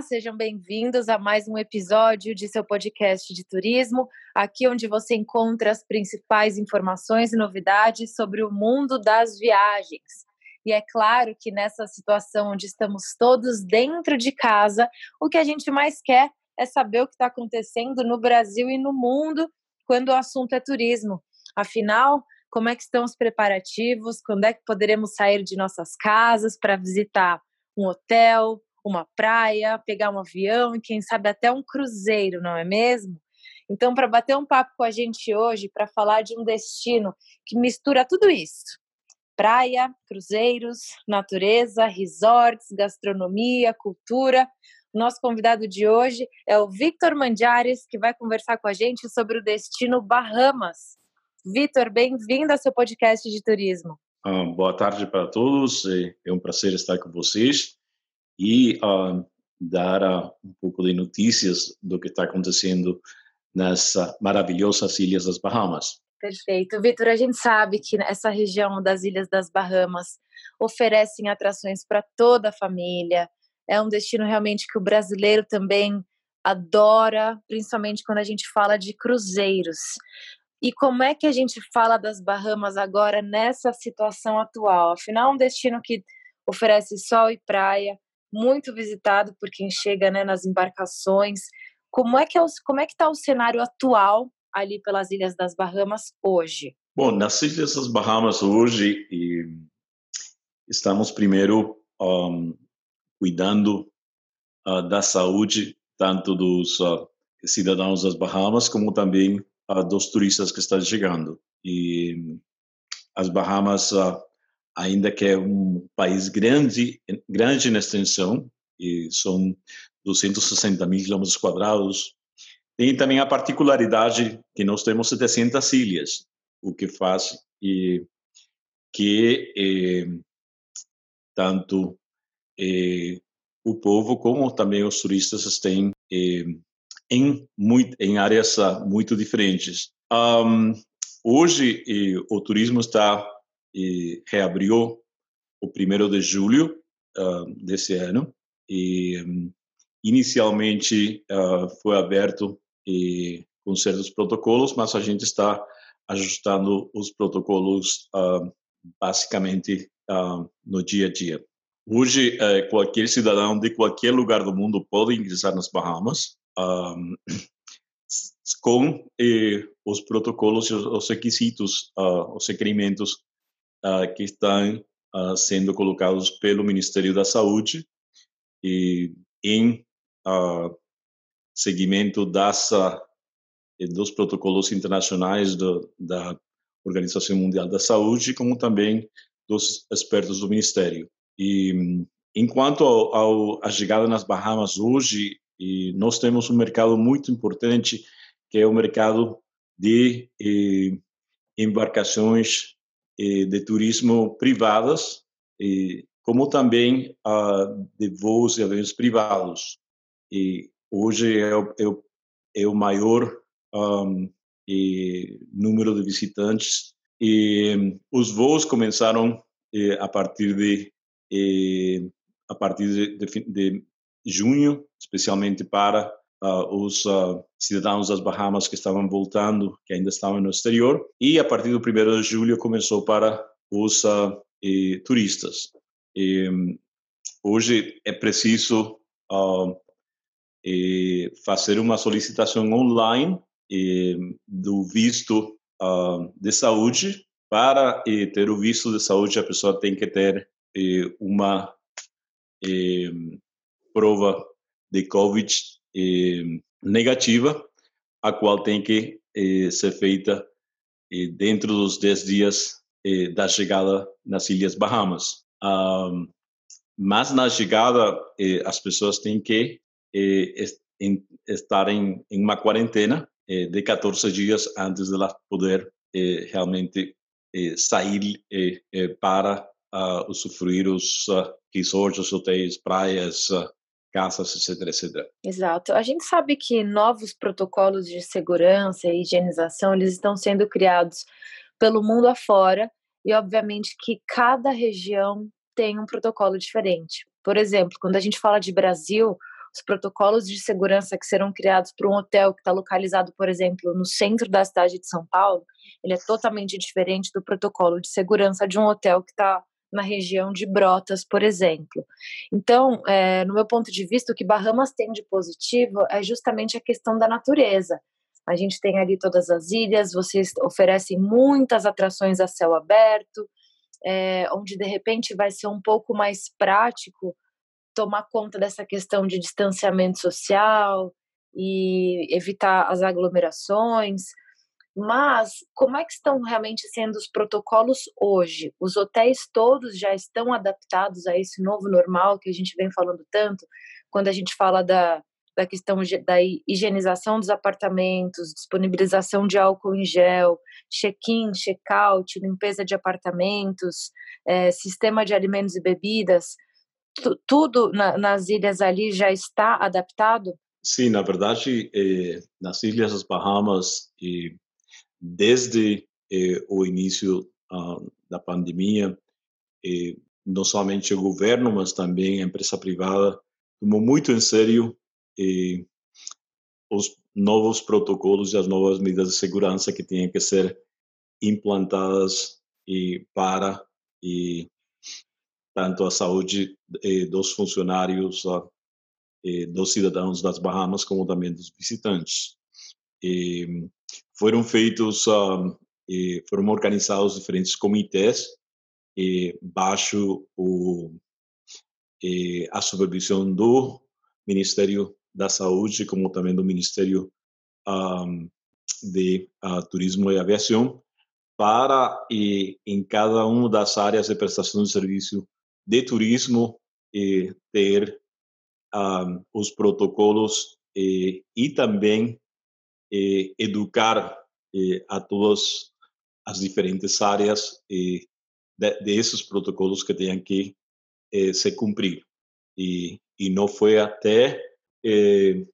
Olá, sejam bem-vindos a mais um episódio de seu podcast de turismo, aqui onde você encontra as principais informações e novidades sobre o mundo das viagens. E é claro que nessa situação onde estamos todos dentro de casa, o que a gente mais quer é saber o que está acontecendo no Brasil e no mundo quando o assunto é turismo. Afinal, como é que estão os preparativos? Quando é que poderemos sair de nossas casas para visitar um hotel, uma praia, pegar um avião e quem sabe até um cruzeiro, não é mesmo? Então, para bater um papo com a gente hoje, para falar de um destino que mistura tudo isso: praia, cruzeiros, natureza, resorts, gastronomia, cultura. Nosso convidado de hoje é o Victor Mandiares, que vai conversar com a gente sobre o destino Bahamas. Victor, bem-vindo ao seu podcast de turismo. Ah, boa tarde para todos, é um prazer estar com vocês e uh, dar uh, um pouco de notícias do que está acontecendo nessas maravilhosas ilhas das Bahamas. Perfeito. Vitor, a gente sabe que essa região das Ilhas das Bahamas oferecem atrações para toda a família. É um destino realmente que o brasileiro também adora, principalmente quando a gente fala de cruzeiros. E como é que a gente fala das Bahamas agora nessa situação atual? Afinal, é um destino que oferece sol e praia, muito visitado por quem chega né, nas embarcações. Como é que é como é que está o cenário atual ali pelas Ilhas das Bahamas hoje? Bom, nas Ilhas das Bahamas hoje estamos primeiro um, cuidando uh, da saúde tanto dos uh, cidadãos das Bahamas como também uh, dos turistas que estão chegando. E as Bahamas ainda que é um país grande, grande na extensão, e são 260 mil quilômetros quadrados, tem também a particularidade que nós temos 700 ilhas, o que faz e, que eh, tanto eh, o povo como também os turistas estão eh, em, muito, em áreas muito diferentes. Um, hoje, o turismo está e reabriu o primeiro de julho uh, desse ano e um, inicialmente uh, foi aberto e, com certos protocolos, mas a gente está ajustando os protocolos uh, basicamente no dia a dia. Hoje, eh, qualquer cidadão de qualquer lugar do mundo pode ingressar nas Bahamas um, com eh, os protocolos, os, os requisitos, os requerimentos uh, que estão uh, sendo colocados pelo Ministério da Saúde e em uh, seguimento das, dos protocolos internacionais do, da Organização Mundial da Saúde, como também dos expertos do Ministério. E enquanto ao, ao, a chegada nas Bahamas hoje, nós temos um mercado muito importante, que é o mercado de eh, embarcações de turismo privadas, como também de voos e aviões privados. E hoje é o, é o, é o maior um, número de visitantes. E os voos começaram a partir de a partir de, de, de junho, especialmente para uh, os uh, cidadãos das Bahamas que estavam voltando, que ainda estavam no exterior, e a partir do 1 de julho começou para os uh, e, turistas. E, hoje é preciso e, fazer uma solicitação online do visto de saúde. Para ter o visto de saúde, a pessoa tem que ter uma prova de COVID negativa, a qual tem que eh, ser feita eh, dentro dos 10 dias da chegada nas Ilhas Bahamas. Mas na chegada, as pessoas têm que estar em, uma quarentena de 14 dias antes de elas poder realmente sair para usufruir os resorts, hotéis, praias, casas, etc, etc. Exato. A gente sabe que novos protocolos de segurança e higienização eles estão sendo criados pelo mundo afora e obviamente que cada região tem um protocolo diferente. Por exemplo, quando a gente fala de Brasil, os protocolos de segurança que serão criados para um hotel que está localizado, por exemplo, no centro da cidade de São Paulo, ele é totalmente diferente do protocolo de segurança de um hotel que está na região de Brotas, por exemplo. Então, é, no meu ponto de vista, o que Bahamas tem de positivo é justamente a questão da natureza. A gente tem ali todas as ilhas, vocês oferecem muitas atrações a céu aberto, é, onde de repente vai ser um pouco mais prático tomar conta dessa questão de distanciamento social e evitar as aglomerações. Mas como é que estão realmente sendo os protocolos hoje? Os hotéis todos já estão adaptados a esse novo normal que a gente vem falando tanto, quando a gente fala da, da questão da higienização dos apartamentos, disponibilização de álcool em gel, check-in, check-out, limpeza de apartamentos, é, sistema de alimentos e bebidas, tudo na, nas ilhas ali já está adaptado? Sim, na verdade, eh, nas Ilhas das Bahamas, eh, desde eh, o início ah, da pandemia, eh, não somente o governo, mas também a empresa privada tomou muito em sério eh, os novos protocolos e as novas medidas de segurança que tinham que ser implantadas para tanto a saúde eh, dos funcionários, eh, dos cidadãos das Bahamas, como também dos visitantes. E foram feitos, uh, foram organizados diferentes comitês baixo o, a supervisão do Ministério da Saúde, como também do Ministério um, de uh, Turismo e Aviação, para, em cada uma das áreas de prestação de serviço de turismo eh, ter um, os protocolos eh, e também eh, educar a todas as diferentes áreas de, desses protocolos que tenham que se cumprir. E, e não foi até eh,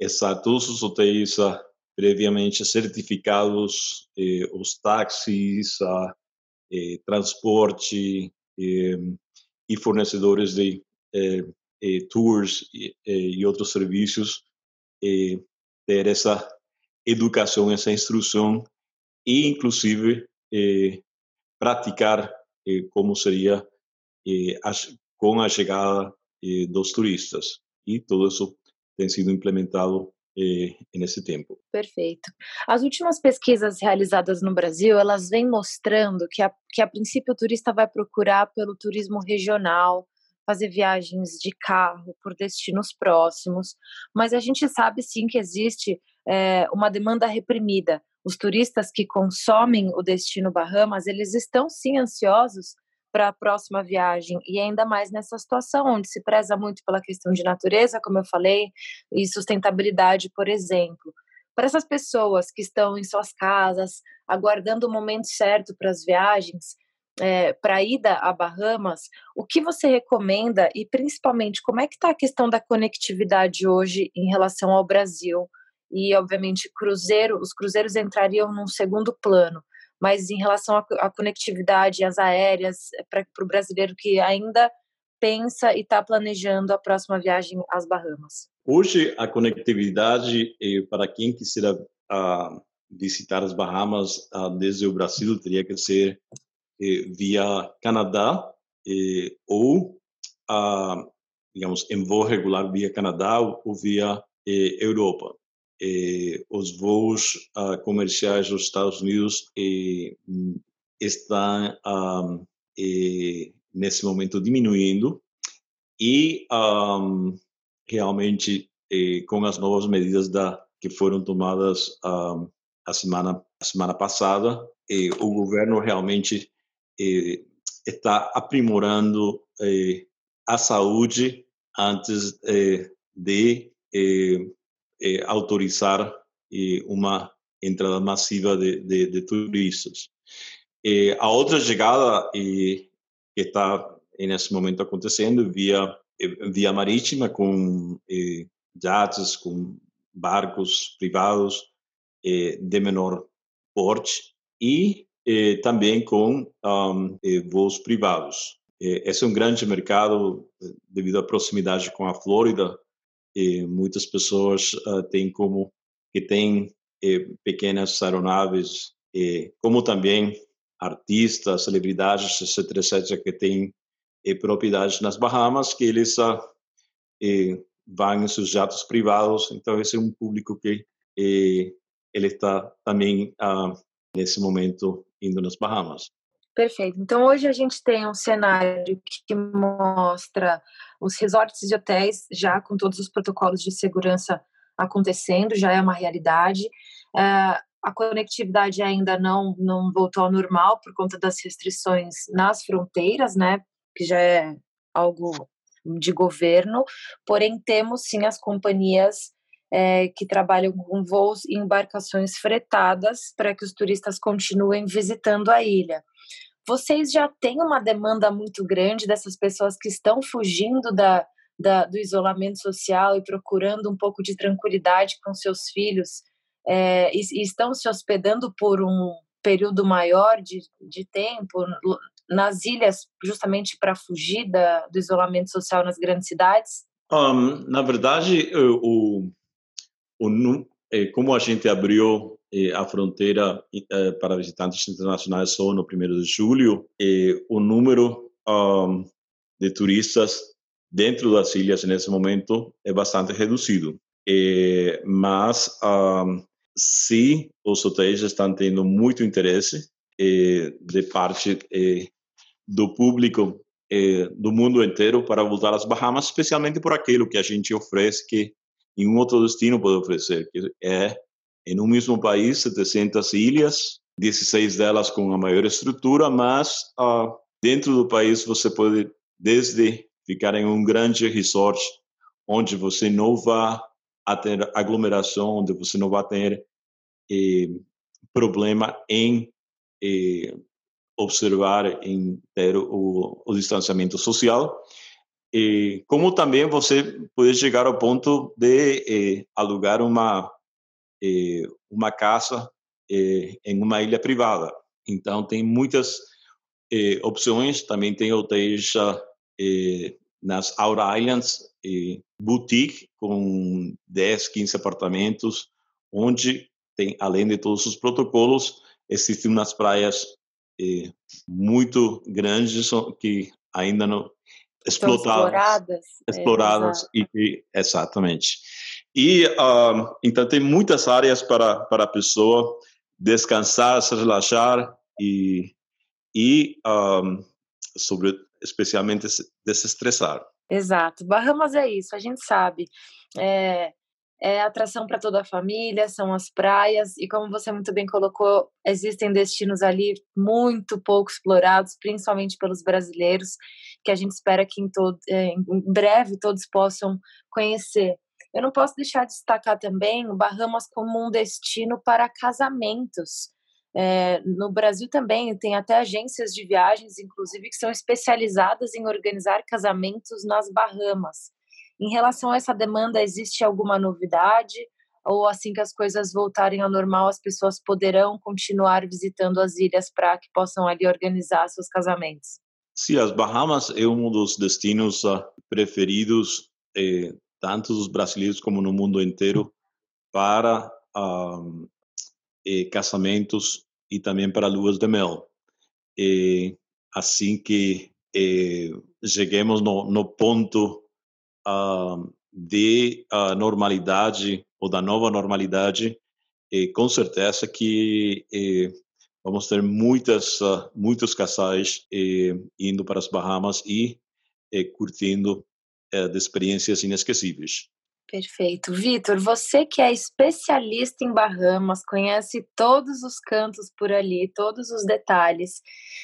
essa, todos os hotéis ah, previamente certificados, eh, os táxis, ah, eh, transporte, e fornecedores de eh, eh, tours e, eh, e, outros serviços ter essa educação, essa instrução e, inclusive, praticar como seria com a chegada dos turistas. E tudo isso tem sido implementado eh, nesse tempo. Perfeito. As últimas pesquisas realizadas no Brasil, elas vêm mostrando que a, que a princípio o turista vai procurar pelo turismo regional, fazer viagens de carro por destinos próximos, mas a gente sabe sim que existe é, uma demanda reprimida. Os turistas que consomem o destino Bahamas, eles estão sim ansiosos para a próxima viagem e ainda mais nessa situação onde se preza muito pela questão de natureza, como eu falei, e sustentabilidade, por exemplo. Para essas pessoas que estão em suas casas, aguardando o momento certo para as viagens, é, para a ida a Bahamas, o que você recomenda e principalmente como é que está a questão da conectividade hoje em relação ao Brasil? E obviamente cruzeiro, os cruzeiros entrariam num segundo plano mas em relação à conectividade, às aéreas, é para o brasileiro que ainda pensa e está planejando a próxima viagem às Bahamas? Hoje, a conectividade, eh, para quem quiser uh, visitar as Bahamas uh, desde o Brasil, teria que ser eh, via Canadá eh, ou, uh, digamos, em voo regular via Canadá ou via eh, Europa. Eh, os voos uh, comerciais dos Estados Unidos eh, estão eh, nesse momento diminuindo e um, realmente eh, com as novas medidas da que foram tomadas a semana a semana passada eh, o governo realmente eh, está aprimorando a saúde antes de autorizar uma entrada massiva de, de, de turistas. A outra chegada que está nesse momento acontecendo via via marítima com eh, jatos, com barcos privados eh, de menor porte e eh, também com um, voos privados. esse é um grande mercado devido à proximidade com a Flórida. E muitas pessoas uh, têm como que têm pequenas aeronaves, como também artistas, celebridades, etc., etc., que têm propriedades nas Bahamas, que eles uh, vão em seus jatos privados. Então, esse é um público que ele está também, uh, nesse momento, indo nas Bahamas. Perfeito. Então, hoje a gente tem um cenário que mostra os resorts e hotéis já com todos os protocolos de segurança acontecendo, já é uma realidade. Uh, a conectividade ainda não, não voltou ao normal por conta das restrições nas fronteiras, né? Que já é algo de governo. Porém, temos sim as companhias é, que trabalham com voos e embarcações fretadas para que os turistas continuem visitando a ilha. Vocês já têm uma demanda muito grande dessas pessoas que estão fugindo da, da, do isolamento social e procurando um pouco de tranquilidade com seus filhos é, e, e, estão se hospedando por um período maior de, de tempo nas ilhas, justamente para fugir da, do isolamento social nas grandes cidades? Um, na verdade, o, como a gente abriu é, a fronteira é, para visitantes internacionais só no 1 de julho, o número de turistas dentro das ilhas nesse momento é bastante reduzido. mas sim, os hotéis estão tendo muito interesse eh, de parte eh, do público eh, do mundo inteiro para voltar às Bahamas, especialmente por aquilo que a gente oferece que nenhum outro destino pode oferecer, que é em um mesmo país 700 ilhas, 16 delas com a maior estrutura, mas ah, dentro do país você pode desde ficar em um grande resort onde você não vai ter aglomeração, onde você não vai ter eh, problema em eh, observar, em ter o, o distanciamento social. Como também você pode chegar ao ponto de eh, alugar uma eh, uma casa eh, em uma ilha privada. Então tem muitas eh, opções. Também tem hotéis nas Outer Islands, boutique com 10, 15 apartamentos, onde tem, além de todos os protocolos, existem umas praias eh, muito grandes que ainda não exploradas, exploradas, exploradas é, e, exatamente. E uh, então tem muitas áreas para para a pessoa descansar, se relaxar e e um, sobre especialmente desestressar. Exato. Bahamas é isso, a gente sabe. É, é atração para toda a família, são as praias, e como você muito bem colocou, existem destinos ali muito pouco explorados, principalmente pelos brasileiros, que a gente espera que em, todo, é, em breve todos possam conhecer. Eu não posso deixar de destacar também Bahamas como um destino para casamentos. É, no Brasil também tem até agências de viagens, inclusive, que são especializadas em organizar casamentos nas Bahamas. Em relação a essa demanda, existe alguma novidade? Ou assim que as coisas voltarem ao normal, as pessoas poderão continuar visitando as ilhas para que possam ali organizar seus casamentos? Sim, as Bahamas é um dos destinos uh, preferidos, eh, tanto dos brasileiros como no mundo inteiro, para eh, casamentos e também para luas de mel. Assim que eh, cheguemos no, no ponto de uh, normalidade ou da nova normalidade, e com certeza que eh, vamos ter muitas uh, muitos casais eh, indo para as Bahamas e eh, curtindo eh, de experiências inesquecíveis. Perfeito. Vitor, você que é especialista em Bahamas, conhece todos os cantos por ali, todos os detalhes.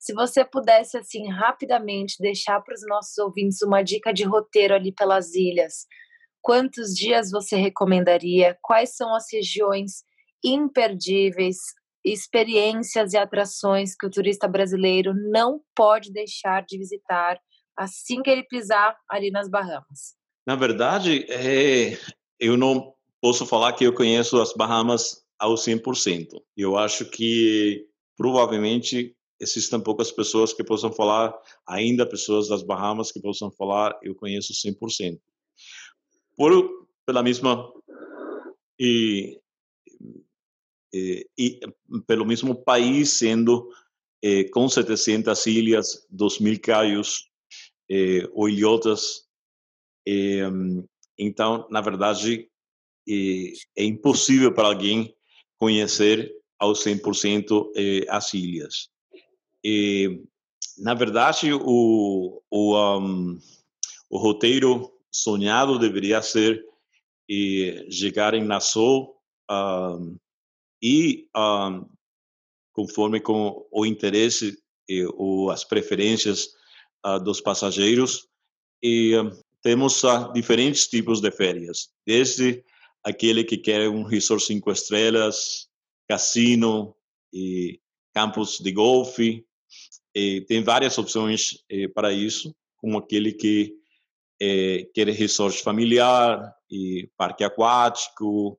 Se você pudesse, assim, rapidamente deixar para os nossos ouvintes uma dica de roteiro ali pelas ilhas, quantos dias você recomendaria? Quais são as regiões imperdíveis? Experiências e atrações que o turista brasileiro não pode deixar de visitar assim que ele pisar ali nas Bahamas? Na verdade, é, eu não posso falar que eu conheço as Bahamas ao 100%. Eu acho que provavelmente existem poucas pessoas que possam falar, ainda pessoas das Bahamas que possam falar, eu conheço 100%. Por, pela mesma e, e, e pelo mesmo país sendo eh, com 700 ilhas, 2 mil caios eh, ou ilhotas. Eh, então, na verdade, é impossível para alguém conhecer ao 100% eh, as ilhas. Na verdade, o, o, um, o roteiro sonhado deveria ser eh, chegar em Nassau um, e, um, conforme com o interesse e, ou as preferências uh, dos passageiros, e temos uh, diferentes tipos de férias, desde aquele que quer um resort cinco estrelas, cassino e campos de golfe. E tem várias opções eh, para isso, como aquele que eh, quer resort familiar, e parque aquático,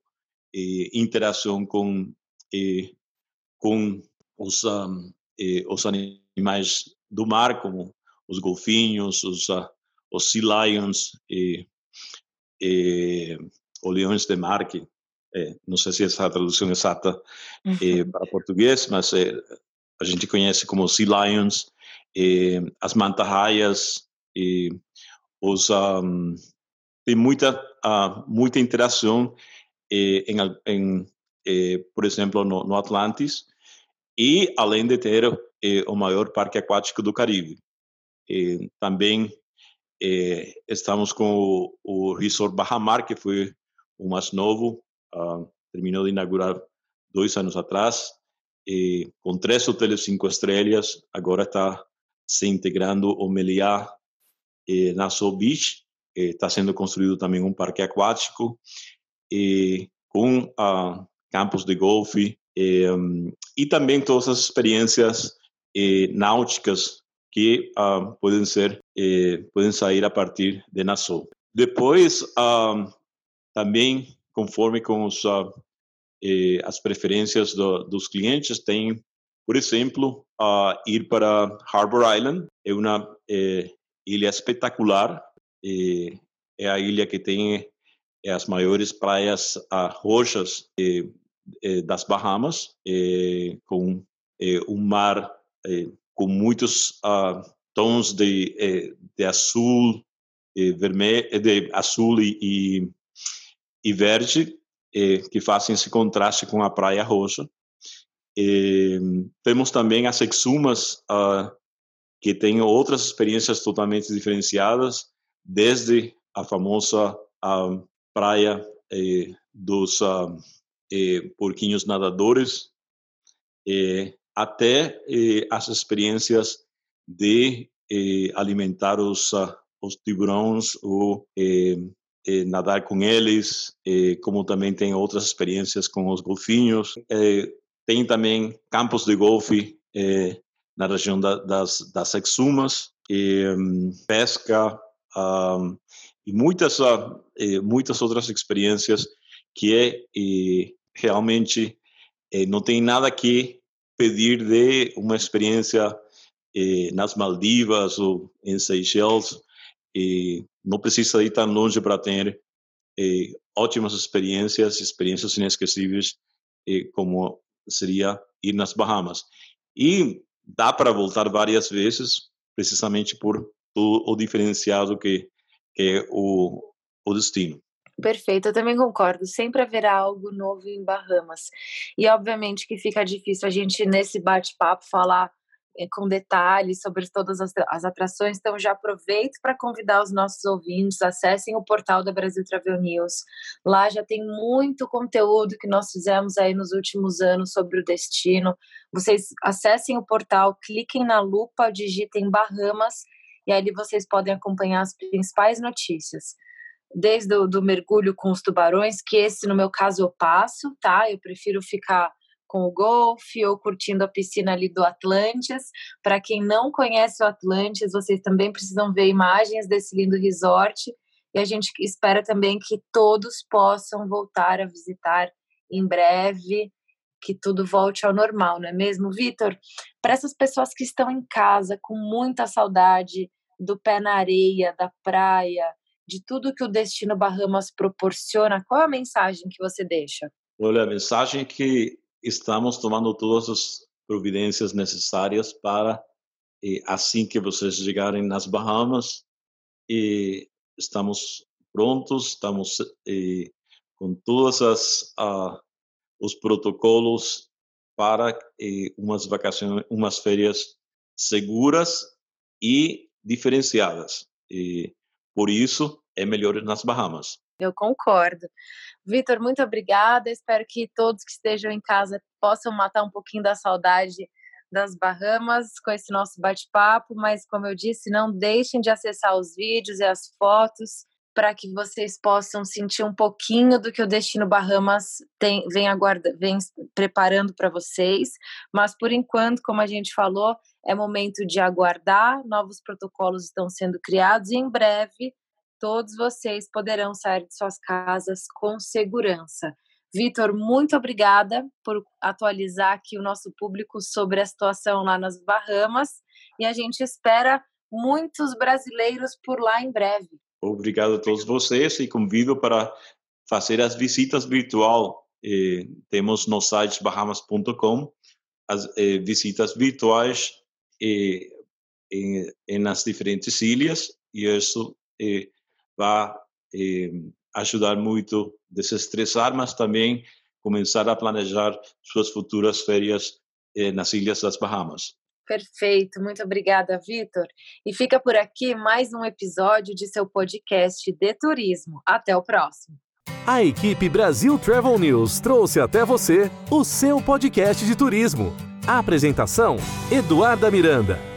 e interação com, com os, um, os animais do mar, como os golfinhos, os, uh, os sea lions ou leões de mar, que é, não sei se essa é a tradução exata é, para português, mas é, a gente conhece como sea lions, as mantarraias, os, um, tem muita, uh, muita interação em, em por exemplo, no, no, Atlantis, e além de ter o maior parque aquático do Caribe. também estamos com o, o Resort Bahamar, que foi o mais novo, uh, terminou de inaugurar dois anos atrás, e com três hotéis cinco estrelas, agora está se integrando o Meliá eh, Nassau Beach, está sendo construído também um parque aquático, e com uh, campos de golfe, e, um, e também todas as experiências eh, náuticas que uh, podem ser podem sair a partir de Nassau. Depois, uh, também, conforme com os, uh, as preferências do, dos clientes, tem, por exemplo, ir para Harbor Island, é uma eh, ilha espetacular, é a ilha que tem é as maiores praias uh, roxas das Bahamas, com um mar com muitos ah, tons de, de azul, vermelho, de azul e, e verde, que fazem esse contraste com a praia roxa. E, temos também as exumas, uh, que têm outras experiências totalmente diferenciadas, desde a famosa uh, praia dos eh, porquinhos nadadores, até as experiências de alimentar os, os tiburões ou nadar com eles, como também tem outras experiências com os golfinhos. Tem também campos de golfe eh, na região da, das, das exumas, um, pesca um, e muitas, uh, muitas outras experiências que é realmente não tem nada que pedir de uma experiência nas Maldivas ou em Seychelles, não precisa ir tão longe para ter eh, ótimas experiências, experiências inesquecíveis, eh, como seria ir nas Bahamas. E dá para voltar várias vezes, precisamente por o, o diferenciado que, que é o, o destino. Perfeito, eu também concordo. Sempre haverá algo novo em Bahamas. E obviamente que fica difícil a gente, nesse bate-papo, falar é, com detalhes sobre todas as, as atrações. Então, já aproveito para convidar os nossos ouvintes, acessem o portal da Brasil Travel News. Lá já tem muito conteúdo que nós fizemos aí nos últimos anos sobre o destino. Vocês acessem o portal, cliquem na lupa, digitem Bahamas e ali vocês podem acompanhar as principais notícias. Desde o do mergulho com os tubarões, que esse no meu caso eu passo, tá? Eu prefiro ficar com o golfe ou curtindo a piscina ali do Atlantis. Para quem não conhece o Atlantis, vocês também precisam ver imagens desse lindo resort. E a gente espera também que todos possam voltar a visitar em breve, que tudo volte ao normal, não é mesmo, Vitor? Para essas pessoas que estão em casa com muita saudade do pé na areia, da praia, de tudo que o destino Bahamas proporciona, qual é a mensagem que você deixa? Olha, a mensagem é que estamos tomando todas as providências necessárias para, assim que vocês chegarem nas Bahamas, e estamos prontos, estamos com todas as uh, os protocolos para umas vacações, umas férias seguras e diferenciadas. E por isso é melhor nas Bahamas. Eu concordo. Vitor, muito obrigada. Espero que todos que estejam em casa possam matar um pouquinho da saudade das Bahamas com esse nosso bate-papo, mas como eu disse, não deixem de acessar os vídeos e as fotos para que vocês possam sentir um pouquinho do que o Destino Bahamas tem, vem, aguarda, vem preparando para vocês. Mas por enquanto, como a gente falou, é momento de aguardar. Novos protocolos estão sendo criados e em breve todos vocês poderão sair de suas casas com segurança. Vitor, muito obrigada por atualizar aqui o nosso público sobre a situação lá nas Bahamas e a gente espera muitos brasileiros por lá em breve. Obrigado a todos vocês e convido para fazer as visitas virtual. Eh, temos no site bahamas.com as eh, visitas virtuais eh, em, em, diferentes ilhas e isso vai eh, ajudar muito a desestressar, mas também começar a planejar suas futuras férias eh, nas Ilhas das Bahamas. Perfeito, muito obrigada, Vitor. E fica por aqui mais um episódio de seu podcast de turismo. Até o próximo. A equipe Brasil Travel News trouxe até você o seu podcast de turismo. A apresentação: Eduarda Miranda.